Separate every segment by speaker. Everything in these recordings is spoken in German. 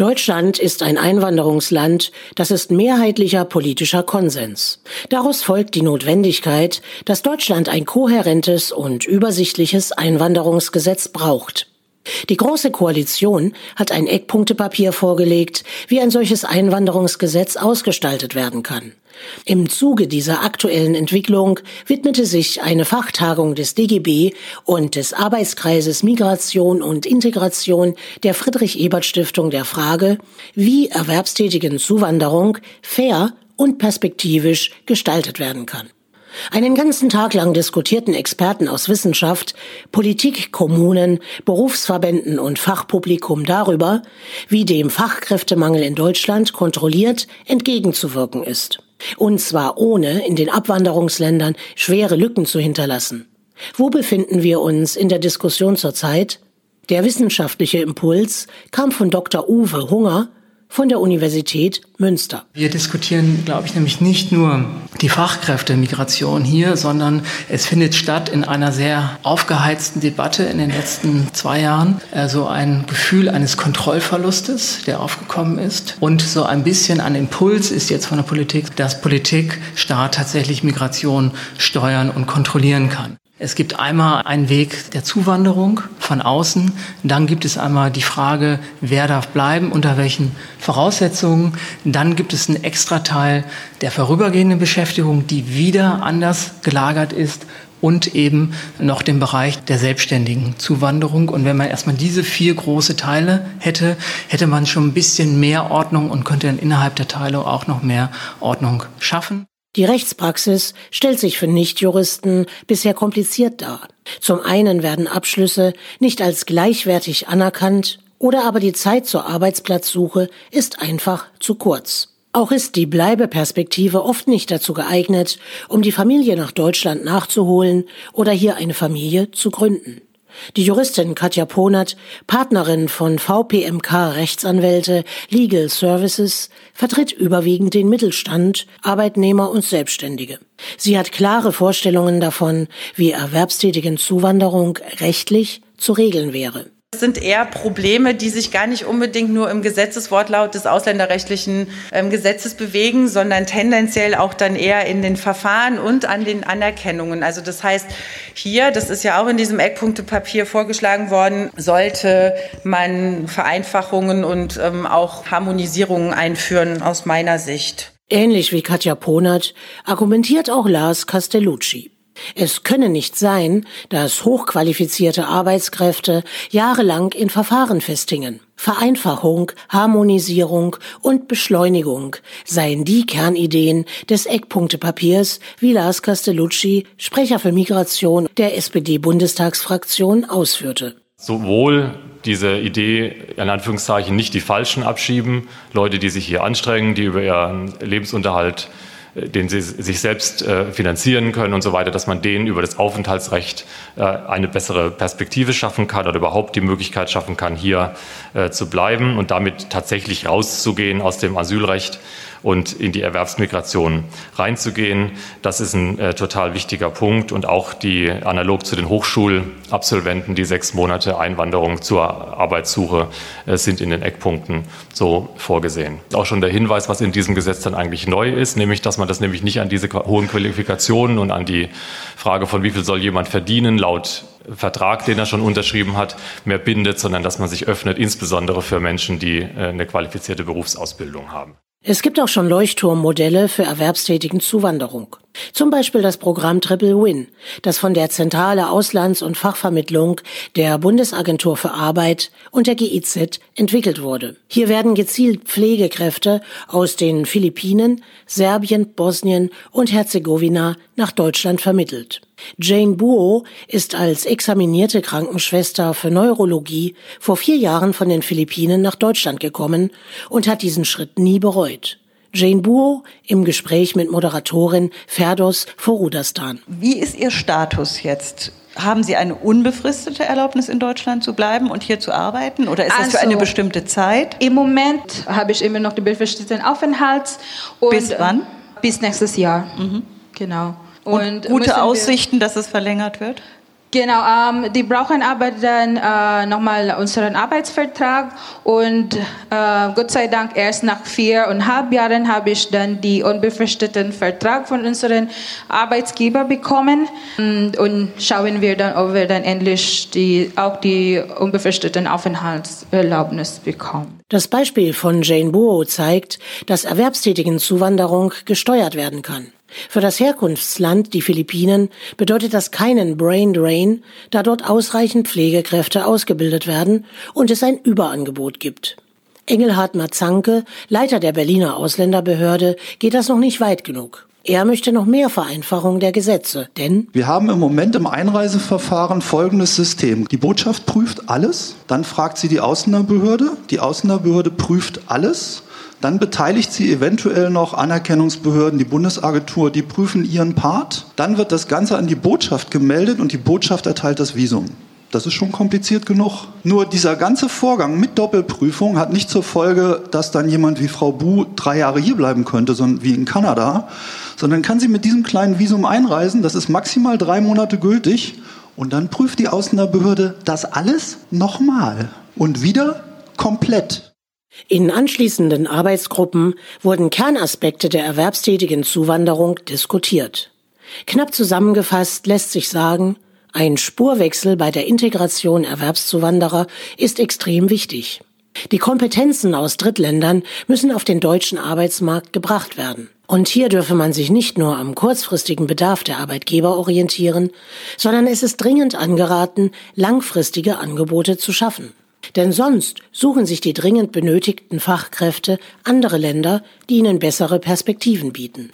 Speaker 1: Deutschland ist ein Einwanderungsland, das ist mehrheitlicher politischer Konsens. Daraus folgt die Notwendigkeit, dass Deutschland ein kohärentes und übersichtliches Einwanderungsgesetz braucht. Die Große Koalition hat ein Eckpunktepapier vorgelegt, wie ein solches Einwanderungsgesetz ausgestaltet werden kann. Im Zuge dieser aktuellen Entwicklung widmete sich eine Fachtagung des DGB und des Arbeitskreises Migration und Integration der Friedrich-Ebert-Stiftung der Frage, wie erwerbstätigen Zuwanderung fair und perspektivisch gestaltet werden kann. Einen ganzen Tag lang diskutierten Experten aus Wissenschaft, Politik, Kommunen, Berufsverbänden und Fachpublikum darüber, wie dem Fachkräftemangel in Deutschland kontrolliert entgegenzuwirken ist. Und zwar ohne in den Abwanderungsländern schwere Lücken zu hinterlassen. Wo befinden wir uns in der Diskussion zurzeit? Der wissenschaftliche Impuls kam von Dr. Uwe Hunger von der Universität Münster.
Speaker 2: Wir diskutieren, glaube ich, nämlich nicht nur die Fachkräftemigration hier, sondern es findet statt in einer sehr aufgeheizten Debatte in den letzten zwei Jahren. Also ein Gefühl eines Kontrollverlustes, der aufgekommen ist. Und so ein bisschen ein Impuls ist jetzt von der Politik, dass Politik, Staat tatsächlich Migration steuern und kontrollieren kann. Es gibt einmal einen Weg der Zuwanderung von außen. Dann gibt es einmal die Frage, wer darf bleiben, unter welchen Voraussetzungen. Dann gibt es einen Extrateil der vorübergehenden Beschäftigung, die wieder anders gelagert ist und eben noch den Bereich der selbstständigen Zuwanderung. Und wenn man erstmal diese vier große Teile hätte, hätte man schon ein bisschen mehr Ordnung und könnte dann innerhalb der Teile auch noch mehr Ordnung schaffen.
Speaker 1: Die Rechtspraxis stellt sich für Nichtjuristen bisher kompliziert dar. Zum einen werden Abschlüsse nicht als gleichwertig anerkannt oder aber die Zeit zur Arbeitsplatzsuche ist einfach zu kurz. Auch ist die Bleibeperspektive oft nicht dazu geeignet, um die Familie nach Deutschland nachzuholen oder hier eine Familie zu gründen. Die Juristin Katja Ponert, Partnerin von VPMK Rechtsanwälte Legal Services, vertritt überwiegend den Mittelstand, Arbeitnehmer und Selbstständige. Sie hat klare Vorstellungen davon, wie erwerbstätigen Zuwanderung rechtlich zu regeln wäre.
Speaker 3: Das sind eher Probleme, die sich gar nicht unbedingt nur im Gesetzeswortlaut des ausländerrechtlichen ähm, Gesetzes bewegen, sondern tendenziell auch dann eher in den Verfahren und an den Anerkennungen. Also das heißt, hier, das ist ja auch in diesem Eckpunktepapier vorgeschlagen worden, sollte man Vereinfachungen und ähm, auch Harmonisierungen einführen aus meiner Sicht.
Speaker 1: Ähnlich wie Katja Ponert argumentiert auch Lars Castellucci. Es könne nicht sein, dass hochqualifizierte Arbeitskräfte jahrelang in Verfahren festhingen. Vereinfachung, Harmonisierung und Beschleunigung seien die Kernideen des Eckpunktepapiers, wie Lars Castellucci, Sprecher für Migration der SPD-Bundestagsfraktion, ausführte.
Speaker 4: Sowohl diese Idee, in Anführungszeichen, nicht die Falschen abschieben, Leute, die sich hier anstrengen, die über ihren Lebensunterhalt den sie sich selbst äh, finanzieren können und so weiter, dass man denen über das Aufenthaltsrecht äh, eine bessere Perspektive schaffen kann oder überhaupt die Möglichkeit schaffen kann, hier zu bleiben und damit tatsächlich rauszugehen aus dem Asylrecht und in die Erwerbsmigration reinzugehen. Das ist ein äh, total wichtiger Punkt und auch die analog zu den Hochschulabsolventen, die sechs Monate Einwanderung zur Arbeitssuche äh, sind in den Eckpunkten so vorgesehen. Auch schon der Hinweis, was in diesem Gesetz dann eigentlich neu ist, nämlich, dass man das nämlich nicht an diese hohen Qualifikationen und an die Frage von wie viel soll jemand verdienen laut Vertrag, den er schon unterschrieben hat, mehr bindet, sondern dass man sich öffnet, insbesondere für Menschen, die äh, eine qualifizierte Berufsausbildung haben.
Speaker 1: Es gibt auch schon Leuchtturmmodelle für erwerbstätigen Zuwanderung. Zum Beispiel das Programm Triple Win, das von der Zentrale Auslands- und Fachvermittlung der Bundesagentur für Arbeit und der GIZ entwickelt wurde. Hier werden gezielt Pflegekräfte aus den Philippinen, Serbien, Bosnien und Herzegowina nach Deutschland vermittelt. Jane Buo ist als examinierte Krankenschwester für Neurologie vor vier Jahren von den Philippinen nach Deutschland gekommen und hat diesen Schritt nie bereut. Jane Buo im Gespräch mit Moderatorin Ferdos Forudastan.
Speaker 5: Wie ist Ihr Status jetzt? Haben Sie eine unbefristete Erlaubnis in Deutschland zu bleiben und hier zu arbeiten? Oder ist also, das für eine also, bestimmte Zeit?
Speaker 6: Im Moment habe ich immer noch den befristeten Aufenthalt.
Speaker 5: bis wann?
Speaker 6: Bis nächstes Jahr. Mhm. Genau.
Speaker 5: Und, und gute Aussichten, dass es verlängert wird?
Speaker 6: Genau, ähm, die brauchen aber dann äh, nochmal unseren Arbeitsvertrag und äh, Gott sei Dank erst nach viereinhalb Jahren habe ich dann die unbefristeten Vertrag von unserem Arbeitsgeber bekommen und, und schauen wir dann, ob wir dann endlich die, auch die unbefristeten Aufenthaltserlaubnis bekommen.
Speaker 1: Das Beispiel von Jane Buo zeigt, dass erwerbstätigen Zuwanderung gesteuert werden kann. Für das Herkunftsland, die Philippinen, bedeutet das keinen Brain Drain, da dort ausreichend Pflegekräfte ausgebildet werden und es ein Überangebot gibt. Engelhard Mazanke, Leiter der Berliner Ausländerbehörde, geht das noch nicht weit genug. Er möchte noch mehr Vereinfachung der Gesetze, denn
Speaker 7: wir haben im Moment im Einreiseverfahren folgendes System. Die Botschaft prüft alles, dann fragt sie die Ausländerbehörde, die Ausländerbehörde prüft alles dann beteiligt sie eventuell noch Anerkennungsbehörden, die Bundesagentur, die prüfen ihren Part. Dann wird das Ganze an die Botschaft gemeldet und die Botschaft erteilt das Visum. Das ist schon kompliziert genug. Nur dieser ganze Vorgang mit Doppelprüfung hat nicht zur Folge, dass dann jemand wie Frau Bu drei Jahre hier bleiben könnte, sondern wie in Kanada, sondern kann sie mit diesem kleinen Visum einreisen. Das ist maximal drei Monate gültig. Und dann prüft die Ausländerbehörde das alles nochmal und wieder komplett.
Speaker 1: In anschließenden Arbeitsgruppen wurden Kernaspekte der erwerbstätigen Zuwanderung diskutiert. Knapp zusammengefasst lässt sich sagen, ein Spurwechsel bei der Integration Erwerbszuwanderer ist extrem wichtig. Die Kompetenzen aus Drittländern müssen auf den deutschen Arbeitsmarkt gebracht werden. Und hier dürfe man sich nicht nur am kurzfristigen Bedarf der Arbeitgeber orientieren, sondern es ist dringend angeraten, langfristige Angebote zu schaffen. Denn sonst suchen sich die dringend benötigten Fachkräfte andere Länder, die ihnen bessere Perspektiven bieten.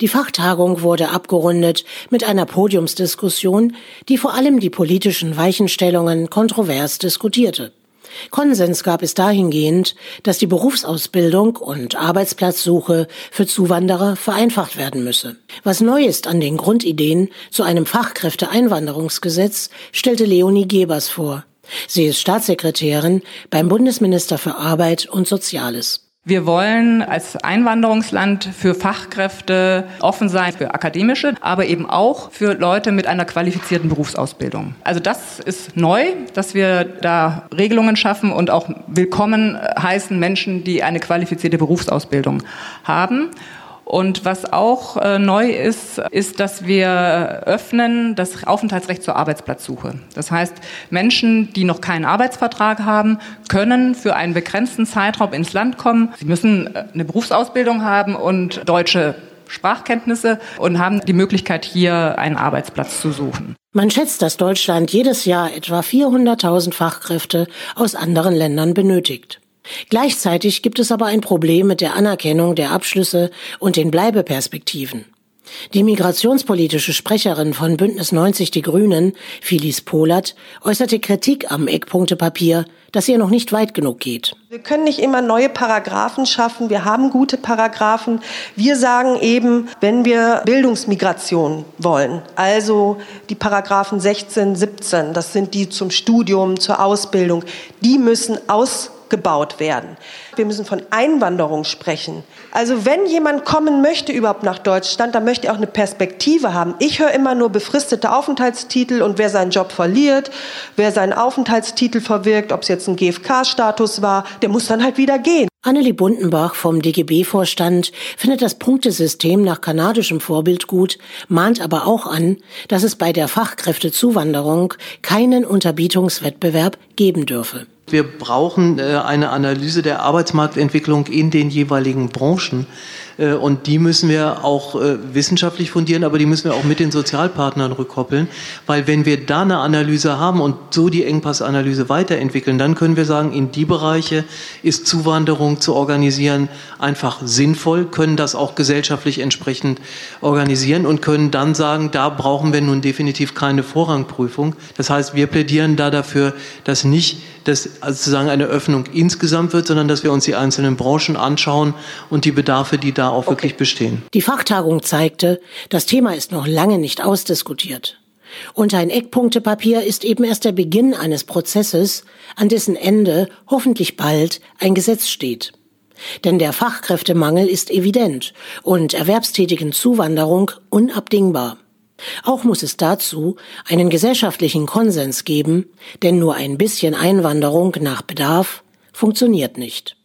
Speaker 1: Die Fachtagung wurde abgerundet mit einer Podiumsdiskussion, die vor allem die politischen Weichenstellungen kontrovers diskutierte. Konsens gab es dahingehend, dass die Berufsausbildung und Arbeitsplatzsuche für Zuwanderer vereinfacht werden müsse. Was neu ist an den Grundideen zu einem Fachkräfteeinwanderungsgesetz, stellte Leonie Gebers vor. Sie ist Staatssekretärin beim Bundesminister für Arbeit und Soziales.
Speaker 8: Wir wollen als Einwanderungsland für Fachkräfte offen sein, für akademische, aber eben auch für Leute mit einer qualifizierten Berufsausbildung. Also das ist neu, dass wir da Regelungen schaffen und auch willkommen heißen Menschen, die eine qualifizierte Berufsausbildung haben. Und was auch äh, neu ist, ist, dass wir öffnen das Aufenthaltsrecht zur Arbeitsplatzsuche. Das heißt, Menschen, die noch keinen Arbeitsvertrag haben, können für einen begrenzten Zeitraum ins Land kommen. Sie müssen äh, eine Berufsausbildung haben und deutsche Sprachkenntnisse und haben die Möglichkeit, hier einen Arbeitsplatz zu suchen.
Speaker 1: Man schätzt, dass Deutschland jedes Jahr etwa 400.000 Fachkräfte aus anderen Ländern benötigt. Gleichzeitig gibt es aber ein Problem mit der Anerkennung der Abschlüsse und den Bleibeperspektiven. Die migrationspolitische Sprecherin von Bündnis 90 Die Grünen, Phyllis Polat, äußerte Kritik am Eckpunktepapier, dass ihr noch nicht weit genug geht.
Speaker 9: Wir können nicht immer neue Paragraphen schaffen. Wir haben gute Paragraphen. Wir sagen eben, wenn wir Bildungsmigration wollen, also die Paragraphen 16, 17, das sind die zum Studium, zur Ausbildung, die müssen aus gebaut werden. Wir müssen von Einwanderung sprechen. Also wenn jemand kommen möchte überhaupt nach Deutschland, dann möchte er auch eine Perspektive haben. Ich höre immer nur befristete Aufenthaltstitel und wer seinen Job verliert, wer seinen Aufenthaltstitel verwirkt, ob es jetzt ein GFK-Status war, der muss dann halt wieder gehen.
Speaker 1: Annelie Bundenbach vom DGB-Vorstand findet das Punktesystem nach kanadischem Vorbild gut, mahnt aber auch an, dass es bei der Fachkräftezuwanderung keinen Unterbietungswettbewerb geben dürfe.
Speaker 10: Wir brauchen äh, eine Analyse der Arbeitsmarktentwicklung in den jeweiligen Branchen. Äh, und die müssen wir auch äh, wissenschaftlich fundieren, aber die müssen wir auch mit den Sozialpartnern rückkoppeln. Weil wenn wir da eine Analyse haben und so die Engpassanalyse weiterentwickeln, dann können wir sagen, in die Bereiche ist Zuwanderung zu organisieren einfach sinnvoll, können das auch gesellschaftlich entsprechend organisieren und können dann sagen, da brauchen wir nun definitiv keine Vorrangprüfung. Das heißt, wir plädieren da dafür, dass nicht das also sozusagen eine Öffnung insgesamt wird, sondern dass wir uns die einzelnen Branchen anschauen und die Bedarfe, die da auch okay. wirklich bestehen.
Speaker 1: Die Fachtagung zeigte, das Thema ist noch lange nicht ausdiskutiert. Und ein Eckpunktepapier ist eben erst der Beginn eines Prozesses, an dessen Ende hoffentlich bald ein Gesetz steht. Denn der Fachkräftemangel ist evident und erwerbstätigen Zuwanderung unabdingbar. Auch muss es dazu einen gesellschaftlichen Konsens geben, denn nur ein bisschen Einwanderung nach Bedarf funktioniert nicht.